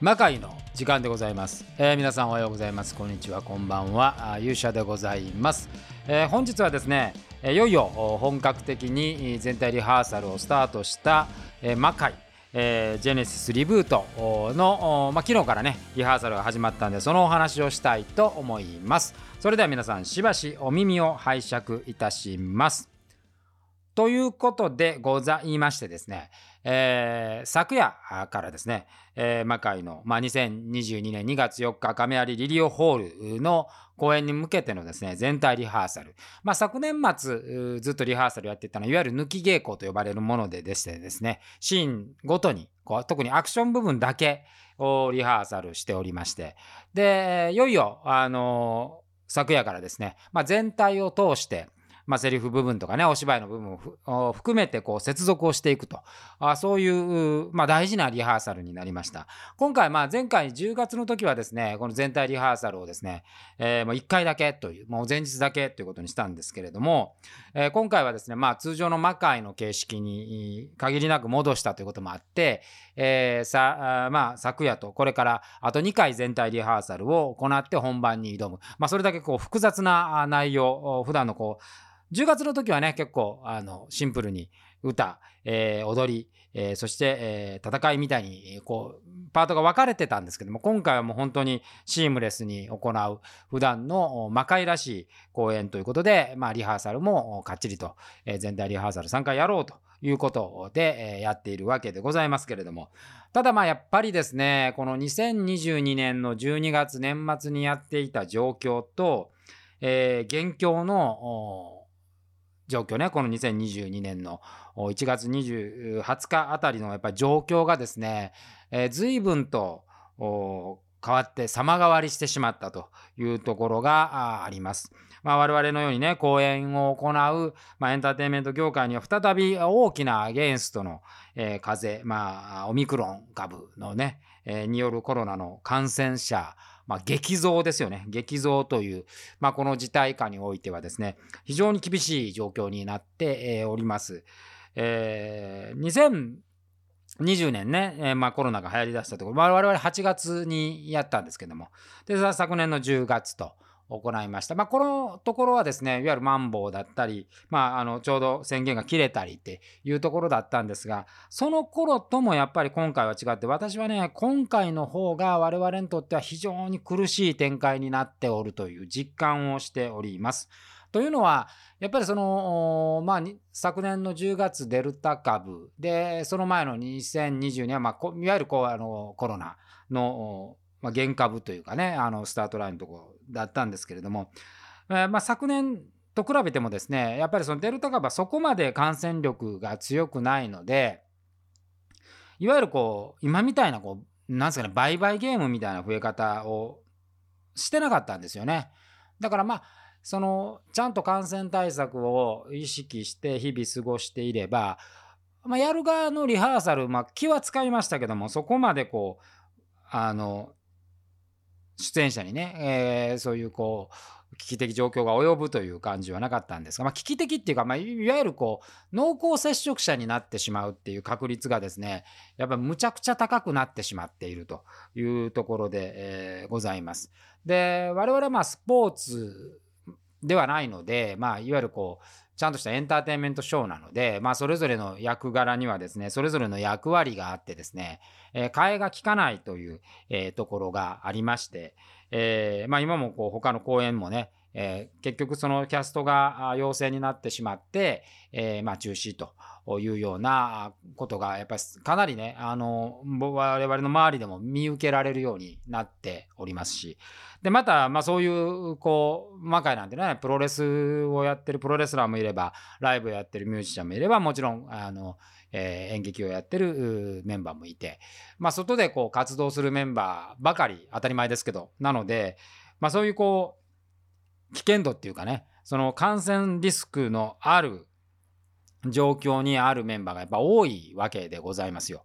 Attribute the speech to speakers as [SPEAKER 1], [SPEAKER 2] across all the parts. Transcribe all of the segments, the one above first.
[SPEAKER 1] 魔界の時間でございます、えー、皆さんおはようございます。こんにちは。こんばんは。勇者でございます、えー、本日はですねいよいよ本格的に全体リハーサルをスタートした、えー、魔界えー、ジェネシスリブートの、まあ、昨日からねリハーサルが始まったんでそのお話をしたいと思います。それでは皆さんしばしお耳を拝借いたします。ということでございましてですね、えー、昨夜からですね、えー、魔界の、まあ、2022年2月4日亀有リリオホールの公演に向けてのですね全体リハーサル、まあ、昨年末ずっとリハーサルやってたのはいわゆる抜き稽古と呼ばれるものででしてですねシーンごとにこう特にアクション部分だけをリハーサルしておりまして。でいよいよあの昨夜からですね、まあ、全体を通してまあ、セリフ部分とかね、お芝居の部分を含めてこう接続をしていくと、あそういう、まあ、大事なリハーサルになりました。今回、まあ、前回10月の時はですね、この全体リハーサルをですね、えー、もう1回だけという、もう前日だけということにしたんですけれども、えー、今回はですね、まあ、通常の魔界の形式に限りなく戻したということもあって、えー、さまあ、昨夜とこれからあと2回全体リハーサルを行って本番に挑む。まあ、それだけこう複雑な内容、普段のこう、10月の時はね、結構、あの、シンプルに歌、えー、踊り、えー、そして、えー、戦いみたいに、こう、パートが分かれてたんですけども、今回はもう本当にシームレスに行う、普段の魔界らしい公演ということで、まあ、リハーサルもかっちりと、えー、全体リハーサル3回やろうということで、え、やっているわけでございますけれども、ただまあやっぱりですね、この2022年の12月年末にやっていた状況と、えー、現況の状況ね、この2022年の1月20日あたりのやっぱり状況がですね、えー、随分と変わって様変わりしてしまったというところがあります。まあ、我々のようにね、講演を行う、まあ、エンターテインメント業界には再び大きなアゲンストの、えー、風、まあ、オミクロン株のね、えー、によるコロナの感染者、まあ、激増ですよね。激増という、まあ、この事態下においてはですね、非常に厳しい状況になっております。えー、2020年ね、えー、まあ、コロナが流行りだしたところ、我々8月にやったんですけども、で昨年の10月と、行いました。まあ、このところはですね、いわゆるマンボウだったり、まあ、あのちょうど宣言が切れたりっていうところだったんですが、その頃ともやっぱり今回は違って、私はね、今回の方が我々にとっては非常に苦しい展開になっておるという実感をしております。というのは、やっぱりその、まあ、昨年の10月デルタ株で、その前の2020年は、まあ、いわゆるこうあのコロナのまあ、原株というかねあのスタートラインのとこだったんですけれども、えー、まあ、昨年と比べてもですねやっぱりそのデルタ株はそこまで感染力が強くないのでいわゆるこう今みたいなこうなんですかね売買ゲームみたいな増え方をしてなかったんですよね。だからまあそのちゃんと感染対策を意識して日々過ごしていれば、まあ、やる側のリハーサル、まあ、気は使いましたけどもそこまでこうあの出演者にね、えー、そういうこう危機的状況が及ぶという感じはなかったんですが、まあ、危機的っていうか、まあ、いわゆるこう濃厚接触者になってしまうっていう確率がですねやっぱむちゃくちゃ高くなってしまっているというところで、えー、ございます。で我々はまあスポーツではないので、まあ、いわゆるこうちゃんとしたエンターテインメントショーなので、まあ、それぞれの役柄にはですね、それぞれの役割があってですね、えー、替えが利かないという、えー、ところがありまして、えー、まあ、今もこう他の公演もね、えー、結局そのキャストが陽性になってしまって、えー、まあ中止というようなことがやっぱりかなりねあの我々の周りでも見受けられるようになっておりますし。でまた、まあ、そういうこう魔界なんてねプロレスをやってるプロレスラーもいればライブをやってるミュージシャンもいればもちろんあの、えー、演劇をやってるメンバーもいて、まあ、外でこう活動するメンバーばかり当たり前ですけど。なので、まあ、そういうこう危険度っていうかねその感染リスクのある状況にあるメンバーがやっぱ多いわけでございますよ。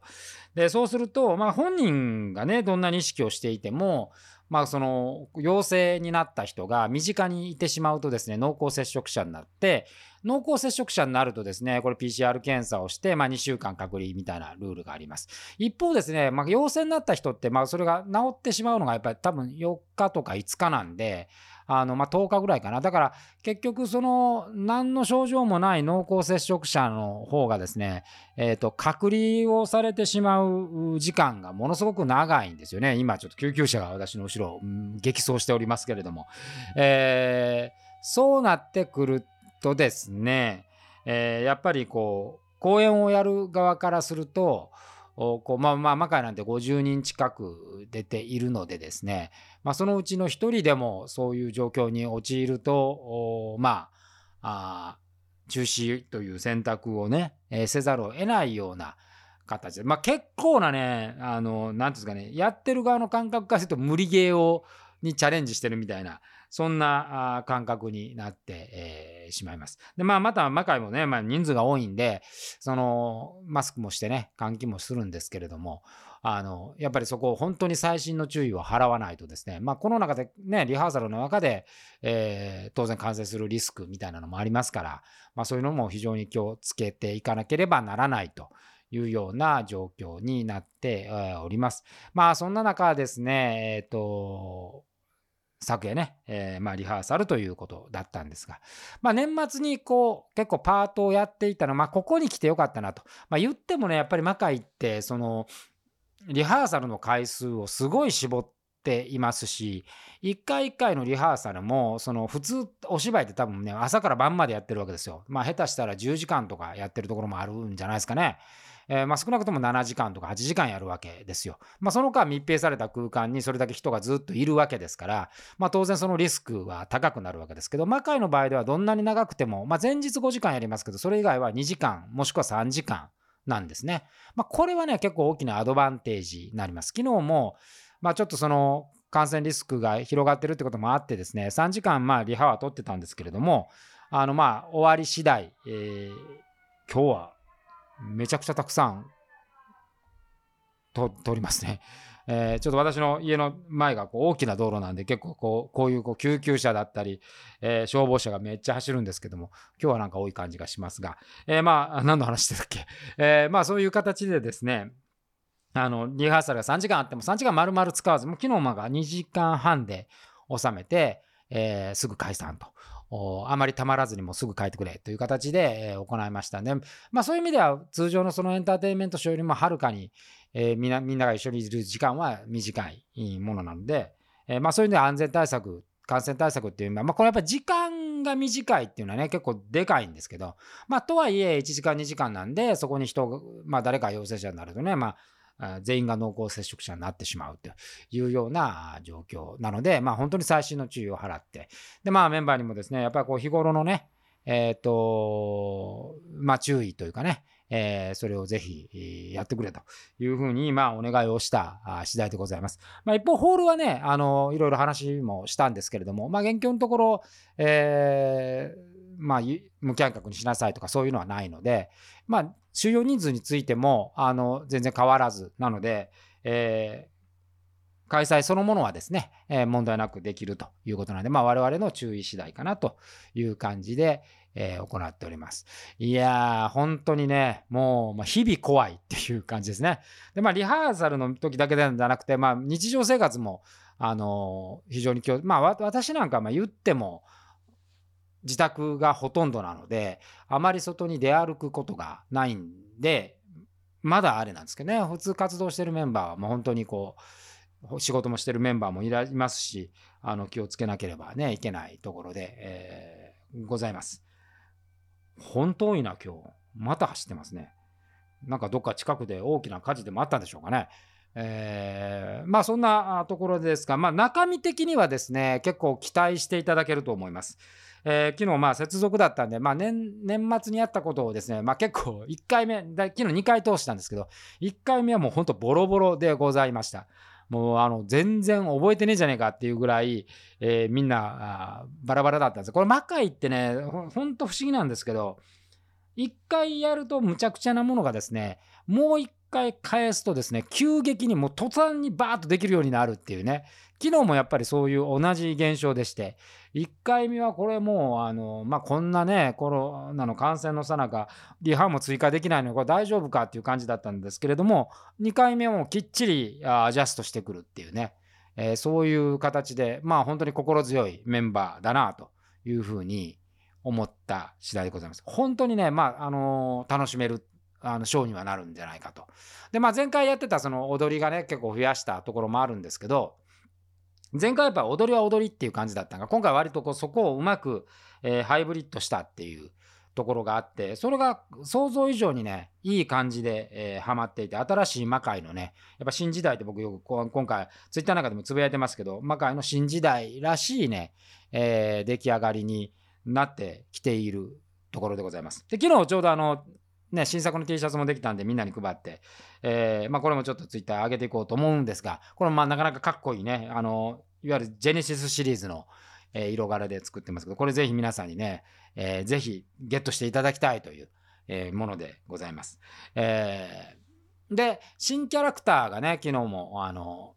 [SPEAKER 1] でそうすると、まあ、本人がねどんなに意識をしていても、まあ、その陽性になった人が身近にいてしまうとですね濃厚接触者になって濃厚接触者になるとですねこれ PCR 検査をして、まあ、2週間隔離みたいなルールがあります一方ですね、まあ、陽性になった人って、まあ、それが治ってしまうのがやっぱり多分4日とか5日なんであのまあ、10日ぐらいかな。だから結局その何の症状もない濃厚接触者の方がですね、えー、と隔離をされてしまう時間がものすごく長いんですよね。今ちょっと救急車が私の後ろ激走しておりますけれども、えー、そうなってくるとですね、えー、やっぱりこう講演をやる側からするとこうまあまあ魔界なんて50人近く出ているのでですね、まあ、そのうちの1人でもそういう状況に陥るとまあ中止という選択をね、えー、せざるを得ないような形で、まあ、結構なねあの何ていうんですかねやってる側の感覚からすると無理ゲーをにチャレンジしてるみたいなそんな感覚になって、えー、しまいます。で、まあ、また魔界もね、まあ、人数が多いんで、その、マスクもしてね、換気もするんですけれども、あの、やっぱりそこを本当に細心の注意を払わないとですね、まあ、この中でね、リハーサルの中で、えー、当然感染するリスクみたいなのもありますから、まあ、そういうのも非常に気をつけていかなければならないと。いうような状況になっております。まあそんな中ですね、えっ、ー、と、昨夜ね、えー、まあ、リハーサルということだったんですが、まあ、年末にこう結構パートをやっていたのまあ、ここに来てよかったなと、まあ、言ってもねやっぱり魔界ってそのリハーサルの回数をすごい絞っていますし一回一回のリハーサルもその普通お芝居って多分ね朝から晩までやってるわけですよ。まあ下手したら10時間とかやってるところもあるんじゃないですかね。えー、まあ、少なくとも7時間とか8時間やるわけですよ。まあ、その間密閉された空間にそれだけ人がずっといるわけですから、まあ、当然そのリスクは高くなるわけですけど魔界の場合ではどんなに長くても、まあ、前日5時間やりますけどそれ以外は2時間もしくは3時間なんですね。まあ、これはね結構大きなアドバンテージになります。昨日も、まあ、ちょっとその感染リスクが広がってるってこともあってですね3時間まあリハは取ってたんですけれどもあのまあ終わり次第、えー、今日はめちゃくちゃたくさん通りますね。えー、ちょっと私の家の前がこう大きな道路なんで結構こうこういうこう救急車だったり、えー、消防車がめっちゃ走るんですけども今日はなんか多い感じがしますが、えー、まあ何の話でしたっけ、えまあそういう形でですねあのリハーサルが3時間あっても3時間丸々使わずもう昨日まが2時間半で収めて、えすぐ解散と。あまりたまらずにもすぐ帰ってくれという形で、行いましたね。まあそういう意味では通常のそのエンターテインメントショーよりもはるかに、えー、みんなみんなが一緒にいる時間は短いものなので、えー、まあそういう意味では安全対策感染対策っていうのは、まあ、これやっぱり時間が短いっていうのはね、結構でかいんですけど、まあ、とはいえ、1時間、2時間なんで、そこに人、まあ、誰か陽性者になるとね、まあ、全員が濃厚接触者になってしまうというような状況なので、まあ、本当に細心の注意を払って、で、まあ、メンバーにもですね、やっぱりこう日頃のね、えっ、ー、と、まあ、注意というかね、えー、それをぜひやってくれというふうに、まあ、お願いをした次第でございます。まあ、一方、ホールはね、あの、いろいろ話もしたんですけれども、まあ、現況のところ、えー、まあ、無観客にしなさいとかそういうのはないので、まあ、収容人数についてもあの全然変わらずなので、えー、開催そのものはですね、えー、問題なくできるということなので、まあ、我々の注意次第かなという感じで、えー、行っております。いやー、本当にね、もう、まあ、日々怖いっていう感じですね。で、まあ、リハーサルの時だけじゃなくて、まあ、日常生活も、あの非常に気を、まあ、私なんかまあ言っても、自宅がほとんどなのであまり外に出歩くことがないんでまだあれなんですけどね普通活動してるメンバーはもう本当にこう仕事もしてるメンバーもいますしあの気をつけなければねいけないところで、えー、ございます。本当多いな今日また走ってますね。なんかどっか近くで大きな火事でもあったんでしょうかね。えー、まあそんなところですが、まあ、中身的にはですね結構期待していただけると思います。えー、昨日まあ接続だったんで、まあ年、年末にやったことをですね、まあ、結構1回目昨日2回通したんですけど1回目はもうほんとボロボロでございました。もうあの全然覚えてねえじゃねえかっていうぐらい、えー、みんなバラバラだったんですこれ魔界ってねほんと不思議なんですけど1回やるとむちゃくちゃなものがですねもう1回返すとですね急激にもう途端にバーッとできるようになるっていうね昨日もやっぱりそういう同じ現象でして1回目はこれもうあの、まあ、こんなねコロナの感染のさなかリハも追加できないのにこれ大丈夫かっていう感じだったんですけれども2回目もきっちりアジャストしてくるっていうね、えー、そういう形でまあ本当に心強いメンバーだなというふうに思った次第でございます。本当にね、まああの楽しめるあのショーにはなるんじゃないかと。で、まあ、前回やってたその踊りがね結構増やしたところもあるんですけど前回やっぱ踊りは踊りっていう感じだったが今回割とこうそこをうまく、えー、ハイブリッドしたっていうところがあってそれが想像以上にねいい感じで、えー、ハマっていて新しい魔界のねやっぱ新時代って僕よく今回ツイッターなんかでもつぶやいてますけど魔界の新時代らしいね、えー、出来上がりになってきているところでございます。で昨日ちょうどあのね、新作の T シャツもできたんでみんなに配って、えー、まあ、これもちょっとツイッター上げていこうと思うんですが、これもまあなかなかかっこいいね、あの、いわゆるジェネシスシリーズの、えー、色柄で作ってますけど、これぜひ皆さんにね、えー、ぜひゲットしていただきたいという、えー、ものでございます。えー、で、新キャラクターがね、昨日も、あの、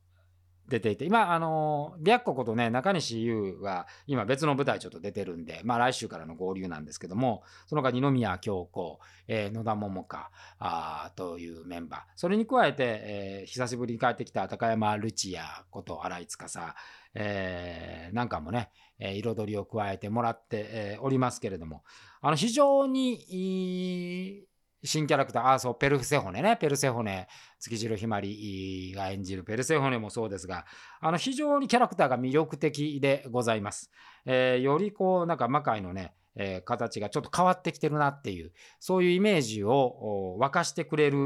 [SPEAKER 1] 出ていて、今、あの、白子ことね、中西優は今別の舞台ちょっと出てるんで、まあ来週からの合流なんですけども、その他二宮京子、えー、野田桃香あというメンバー、それに加えて、えー、久しぶりに帰ってきた高山ルチアこと新井司、えー、なんかもね、えー、彩りを加えてもらって、えー、おりますけれども、あの非常にいい新キャラクター、あ、そう、ペルセホネね、ペルセホネ、月城ひまりが演じるペルセホネもそうですが、あの非常にキャラクターが魅力的でございます。えー、よりこう、なんか魔界のね、えー、形がちょっと変わってきてるなっていう、そういうイメージを沸かしてくれる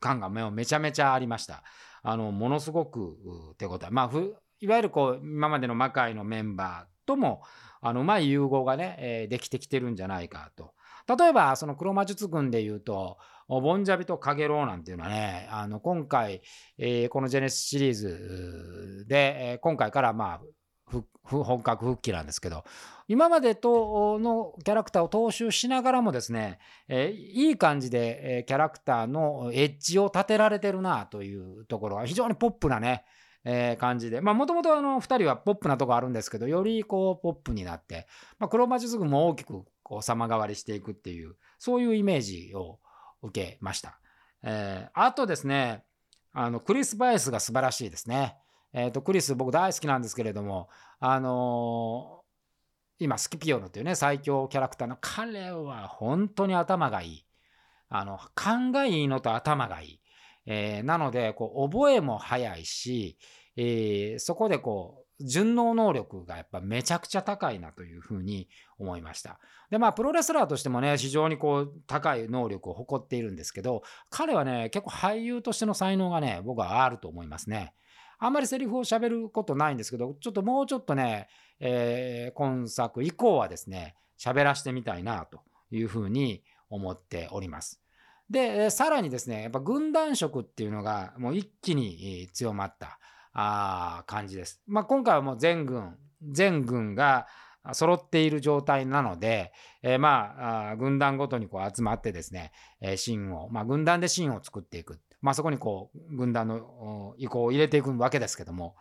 [SPEAKER 1] 感がめちゃめちゃありました。あの、ものすごく手応え。まあ、いわゆるこう、今までの魔界のメンバーとも、あの、うまい融合がね、えー、できてきてるんじゃないかと。例えば、その黒魔術軍で言うと、ボンジャビとカゲロウなんていうのはね、あの今回、えー、このジェネシスシリーズで、今回からまあ、本格復帰なんですけど、今までとのキャラクターを踏襲しながらもですね、えー、いい感じで、え、キャラクターのエッジを立てられてるなというところは非常にポップなね、え、感じで、まあもともと2人はポップなとこあるんですけど、よりこうポップになって、まあ、黒魔術軍も大きくこう様変わりしていくっていう、そういうイメージを受けました。えー、あとですね、あのクリス・バイスが素晴らしいですね。えーと、クリス僕大好きなんですけれども、あのー、今スキピオノっていうね最強キャラクターの彼は本当に頭がいい。あの勘がいいのと頭がいい。えー、なのでこう覚えも早いし、えー、そこでこう順応能力がやっぱめちゃくちゃ高いなというふうに思いました。でまあプロレスラーとしてもね非常にこう高い能力を誇っているんですけど彼はね結構俳優としての才能がね僕はあると思いますね。あんまりセリフを喋ることないんですけどちょっともうちょっとね、えー、今作以降はですね喋らせてみたいなというふうに思っております。でさらにですねやっぱ軍団色っていうのがもう一気に強まった。あ感じです。まあ、今回はもう全軍全軍が揃っている状態なので、えー、まあ軍団ごとにこう集まってですね、えー、芯を、まあ、軍団で芯を作っていく、まあ、そこにこう軍団の意向を入れていくわけですけども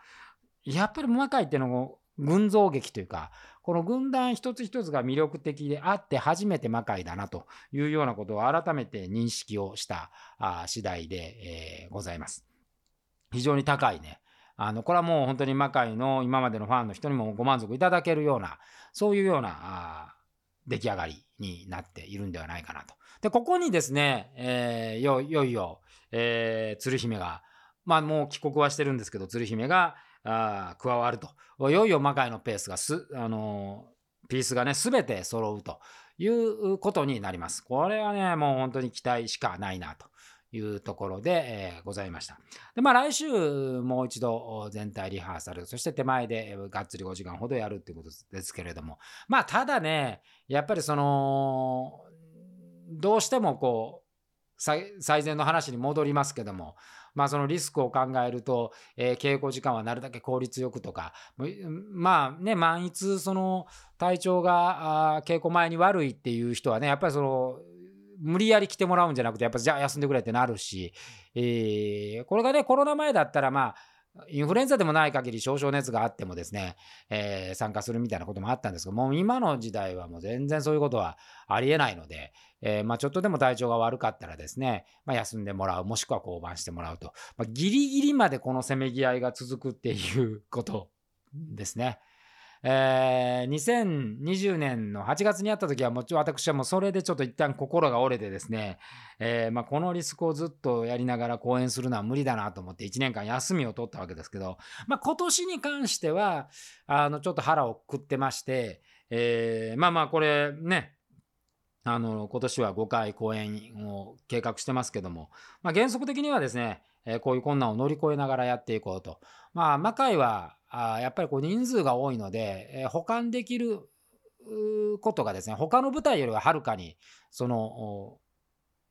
[SPEAKER 1] やっぱり魔界っていうのも群像劇というかこの軍団一つ一つが魅力的であって初めて魔界だなというようなことを改めて認識をしたあ次第で、えー、ございます。非常に高いねあのこれはもう本当に魔界の今までのファンの人にもご満足いただけるようなそういうようなあ出来上がりになっているんではないかなと。でここにですね、えー、よいよいよ、えー、鶴姫がまあもう帰国はしてるんですけど鶴姫があ加わるといよいよ魔界のペースがす、あのー、ピースがね全て揃うということになります。これはねもう本当に期待しかないなというところで、え、ございました。で、まあ来週もう一度全体リハーサル、そして手前でがっつり5時間ほどやるっていうことですけれども、まあただね、やっぱりその、どうしてもこう、最善の話に戻りますけども、まあ、そのリスクを考えると、えー、稽古時間はなるだけ効率よくとか、まあね、万一その体調が稽古前に悪いっていう人はね、やっぱりその無理やり来てもらうんじゃなくてやっぱじゃあ休んでくれってなるし、えー、これがねコロナ前だったらまあインフルエンザでもない限り少々熱があってもですね、えー、参加するみたいなこともあったんですけどもう今の時代はもう全然そういうことはありえないので、えー、まあ、ちょっとでも体調が悪かったらですね、まあ、休んでもらうもしくは降板してもらうと、まあ、ギリギリまでこのせめぎ合いが続くっていうことですね。えー、2020年の8月にあった時はもちろん私はもうそれでちょっと一旦心が折れてですね、えー、まあ、このリスクをずっとやりながら講演するのは無理だなと思って1年間休みを取ったわけですけど、まあ、今年に関してはあのちょっと腹をくってまして、えー、まあまあこれねあの今年は5回講演を計画してますけども、まあ、原則的にはですね、えこういう困難を乗り越えながらやっていこうと。まあ、魔界はあやっぱりこう人数が多いので、えー、保管できることがですね他の舞台よりははるかにその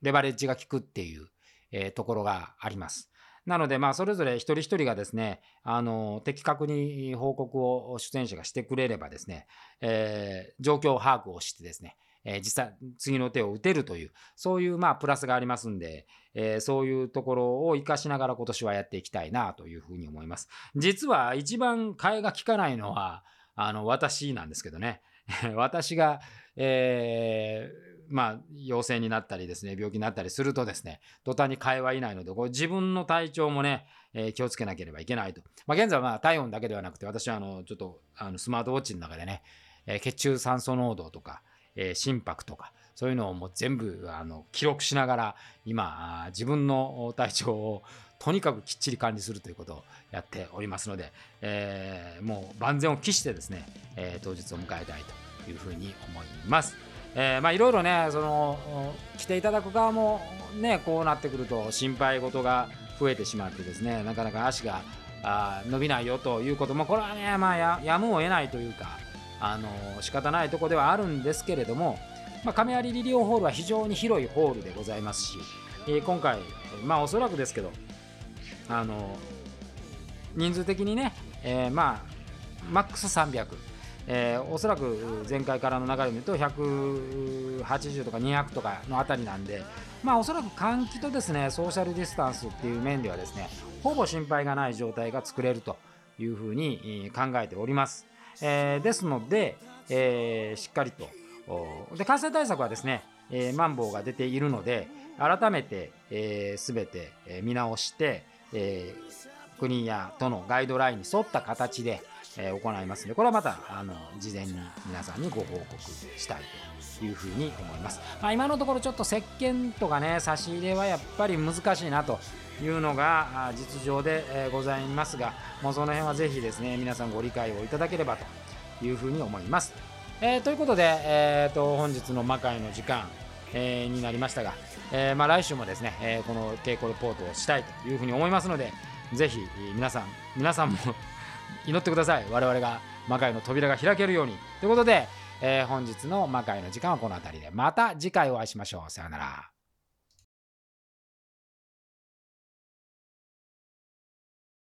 [SPEAKER 1] レバレッジが効くっていう、えー、ところがあります。なので、まあ、それぞれ一人一人がですね、あの、的確に報告を出演者がしてくれればですね、えー、状況把握をしてですね、えー、実際次の手を打てるというそういうまあプラスがありますんで、えー、そういうところを生かしながら今年はやっていきたいなというふうに思います実は一番替えが利かないのはあの私なんですけどね 私が、えー、まあ、陽性になったりですね、病気になったりするとですね、途端に会話いないので、これ自分の体調もね、えー、気をつけなければいけないと。まあ、現在はまあ体温だけではなくて、私はあのちょっとあのスマートウォッチの中でね、えー、血中酸素濃度とか、えー、心拍とかそういうのをもう全部あの記録しながら今自分の体調をとにかくきっちり管理するということをやっておりますので、えー、もう万全を期してですね、えー、当日を迎えたいというふうに思います。えー、まあいろいろねその来ていただく側もねこうなってくると心配事が増えてしまってですねなかなか足があ伸びないよということもこれはねまあややむを得ないというかあの仕方ないとこではあるんですけれども、まあ、亀有リリオホールは非常に広いホールでございますし、えー、今回、まあおそらくですけど、あの人数的にね、えー、まあマックス300、えー、おそらく前回からの流れを見ると180とか200とかのあたりなんで、まあ、おそらく換気とですねソーシャルディスタンスっていう面ではですねほぼ心配がない状態が作れるというふうに考えております。えー、ですので、えー、しっかりと。で感染対策はですね、えー、マンボウが出ているので改めて、えー、全て、え見直して、え、国や都のガイドラインに沿った形で、え、行いますのでこれはまたあの事前に皆さんにご報告したいと思います。いうふうに思います、まあ、今のところちょっと石鹸とかね差し入れはやっぱり難しいなというのが実情でございますがもうその辺はぜひですね皆さんご理解をいただければというふうに思います、えー、ということで、えーと、本日の魔界の時間、えー、になりましたが、えー、まあ、来週もですね、え、この稽古レポートをしたいというふうに思いますのでぜひ皆さん皆さんも 祈ってください。我々が魔界の扉が開けるように。ということで、えー、本日の魔界の時間はこの辺りで。また次回お会いしましょう。さようなら。